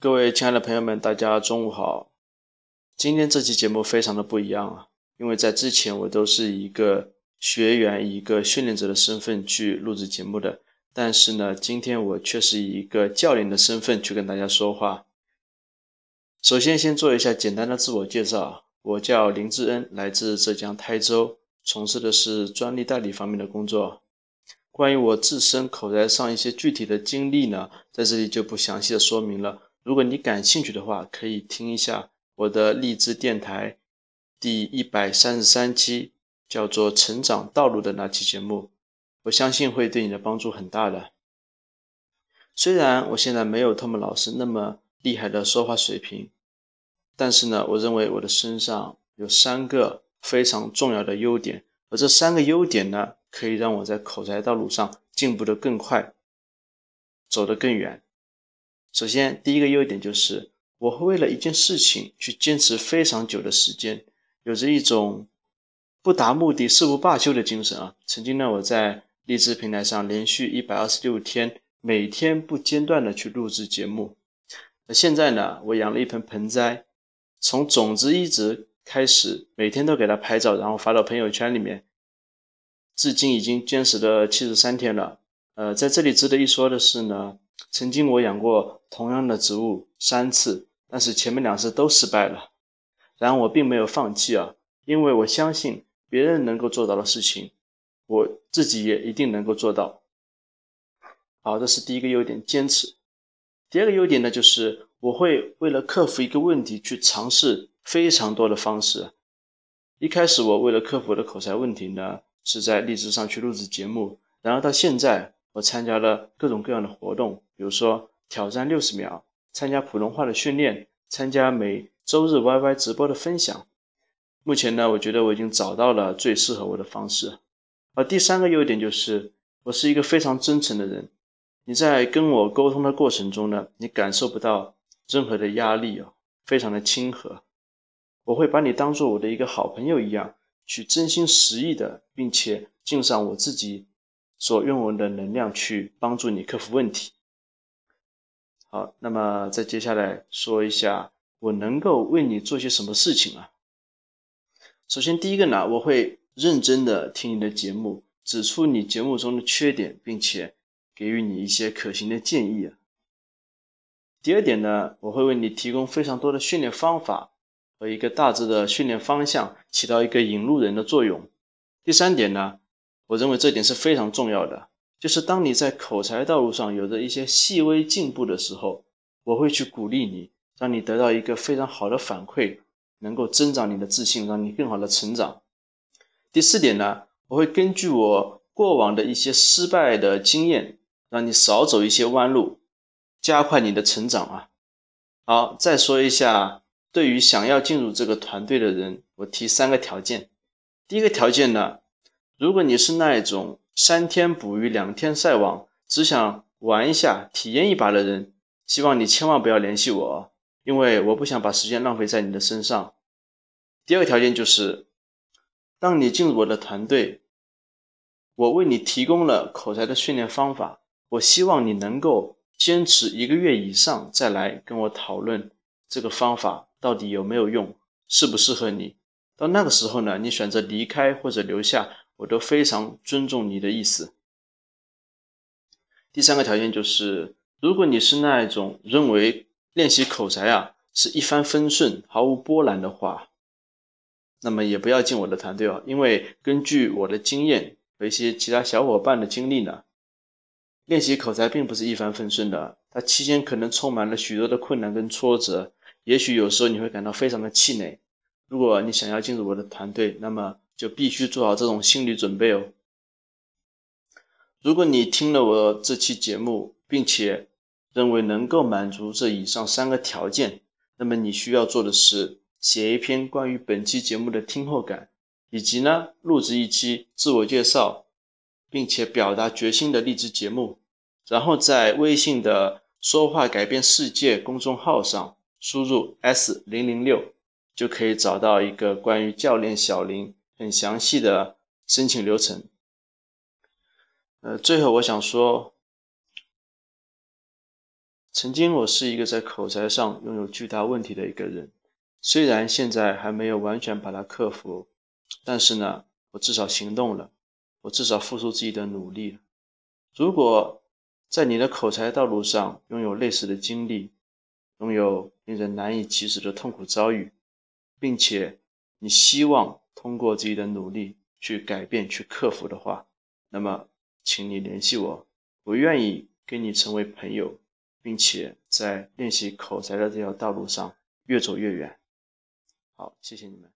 各位亲爱的朋友们，大家中午好。今天这期节目非常的不一样啊，因为在之前我都是一个学员、一个训练者的身份去录制节目的，但是呢，今天我却是以一个教练的身份去跟大家说话。首先，先做一下简单的自我介绍，我叫林志恩，来自浙江台州，从事的是专利代理方面的工作。关于我自身口才上一些具体的经历呢，在这里就不详细的说明了。如果你感兴趣的话，可以听一下我的励志电台第一百三十三期，叫做《成长道路》的那期节目，我相信会对你的帮助很大的。虽然我现在没有他们老师那么厉害的说话水平，但是呢，我认为我的身上有三个非常重要的优点，而这三个优点呢，可以让我在口才道路上进步的更快，走得更远。首先，第一个优点就是我会为了一件事情去坚持非常久的时间，有着一种不达目的誓不罢休的精神啊。曾经呢，我在励志平台上连续一百二十六天，每天不间断的去录制节目。那现在呢，我养了一盆盆栽，从种子一直开始，每天都给它拍照，然后发到朋友圈里面，至今已经坚持了七十三天了。呃，在这里值得一说的是呢。曾经我养过同样的植物三次，但是前面两次都失败了。然而我并没有放弃啊，因为我相信别人能够做到的事情，我自己也一定能够做到。好，这是第一个优点，坚持。第二个优点呢，就是我会为了克服一个问题去尝试非常多的方式。一开始我为了克服我的口才问题呢，是在荔枝上去录制节目，然而到现在。我参加了各种各样的活动，比如说挑战六十秒，参加普通话的训练，参加每周日 YY 直播的分享。目前呢，我觉得我已经找到了最适合我的方式。而第三个优点就是，我是一个非常真诚的人。你在跟我沟通的过程中呢，你感受不到任何的压力哦，非常的亲和。我会把你当做我的一个好朋友一样，去真心实意的，并且尽上我自己。所拥有的能量去帮助你克服问题。好，那么再接下来说一下我能够为你做些什么事情啊？首先，第一个呢，我会认真的听你的节目，指出你节目中的缺点，并且给予你一些可行的建议。第二点呢，我会为你提供非常多的训练方法和一个大致的训练方向，起到一个引路人的作用。第三点呢。我认为这点是非常重要的，就是当你在口才道路上有着一些细微进步的时候，我会去鼓励你，让你得到一个非常好的反馈，能够增长你的自信，让你更好的成长。第四点呢，我会根据我过往的一些失败的经验，让你少走一些弯路，加快你的成长啊。好，再说一下，对于想要进入这个团队的人，我提三个条件。第一个条件呢。如果你是那一种三天捕鱼两天晒网，只想玩一下、体验一把的人，希望你千万不要联系我，因为我不想把时间浪费在你的身上。第二个条件就是，当你进入我的团队，我为你提供了口才的训练方法，我希望你能够坚持一个月以上，再来跟我讨论这个方法到底有没有用，适不适合你。到那个时候呢，你选择离开或者留下。我都非常尊重你的意思。第三个条件就是，如果你是那一种认为练习口才啊是一帆风顺、毫无波澜的话，那么也不要进我的团队哦。因为根据我的经验和一些其他小伙伴的经历呢，练习口才并不是一帆风顺的，它期间可能充满了许多的困难跟挫折，也许有时候你会感到非常的气馁。如果你想要进入我的团队，那么就必须做好这种心理准备哦。如果你听了我这期节目，并且认为能够满足这以上三个条件，那么你需要做的是写一篇关于本期节目的听后感，以及呢录制一期自我介绍，并且表达决心的励志节目，然后在微信的“说话改变世界”公众号上输入 S 零零六，就可以找到一个关于教练小林。很详细的申请流程。呃，最后我想说，曾经我是一个在口才上拥有巨大问题的一个人，虽然现在还没有完全把它克服，但是呢，我至少行动了，我至少付出自己的努力了。如果在你的口才道路上拥有类似的经历，拥有令人难以启齿的痛苦遭遇，并且你希望通过自己的努力去改变、去克服的话，那么，请你联系我，我愿意跟你成为朋友。并且在练习口才的这条道路上越走越远。好，谢谢你们。